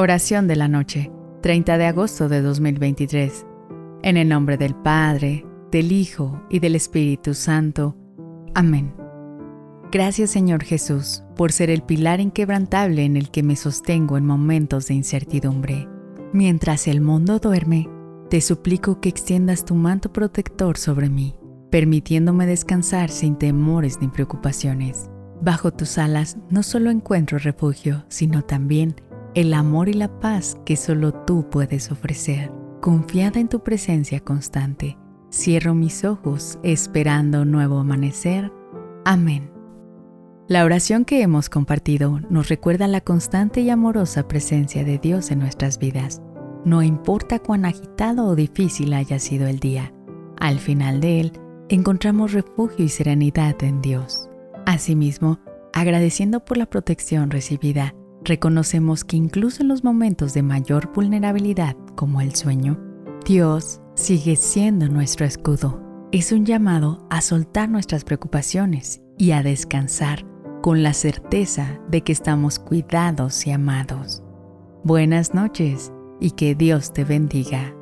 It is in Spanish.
Oración de la noche, 30 de agosto de 2023. En el nombre del Padre, del Hijo y del Espíritu Santo. Amén. Gracias Señor Jesús por ser el pilar inquebrantable en el que me sostengo en momentos de incertidumbre. Mientras el mundo duerme, te suplico que extiendas tu manto protector sobre mí, permitiéndome descansar sin temores ni preocupaciones. Bajo tus alas no solo encuentro refugio, sino también el amor y la paz que solo tú puedes ofrecer. Confiada en tu presencia constante, cierro mis ojos esperando un nuevo amanecer. Amén. La oración que hemos compartido nos recuerda la constante y amorosa presencia de Dios en nuestras vidas. No importa cuán agitado o difícil haya sido el día, al final de él encontramos refugio y serenidad en Dios. Asimismo, agradeciendo por la protección recibida, reconocemos que incluso en los momentos de mayor vulnerabilidad, como el sueño, Dios sigue siendo nuestro escudo. Es un llamado a soltar nuestras preocupaciones y a descansar con la certeza de que estamos cuidados y amados. Buenas noches y que Dios te bendiga.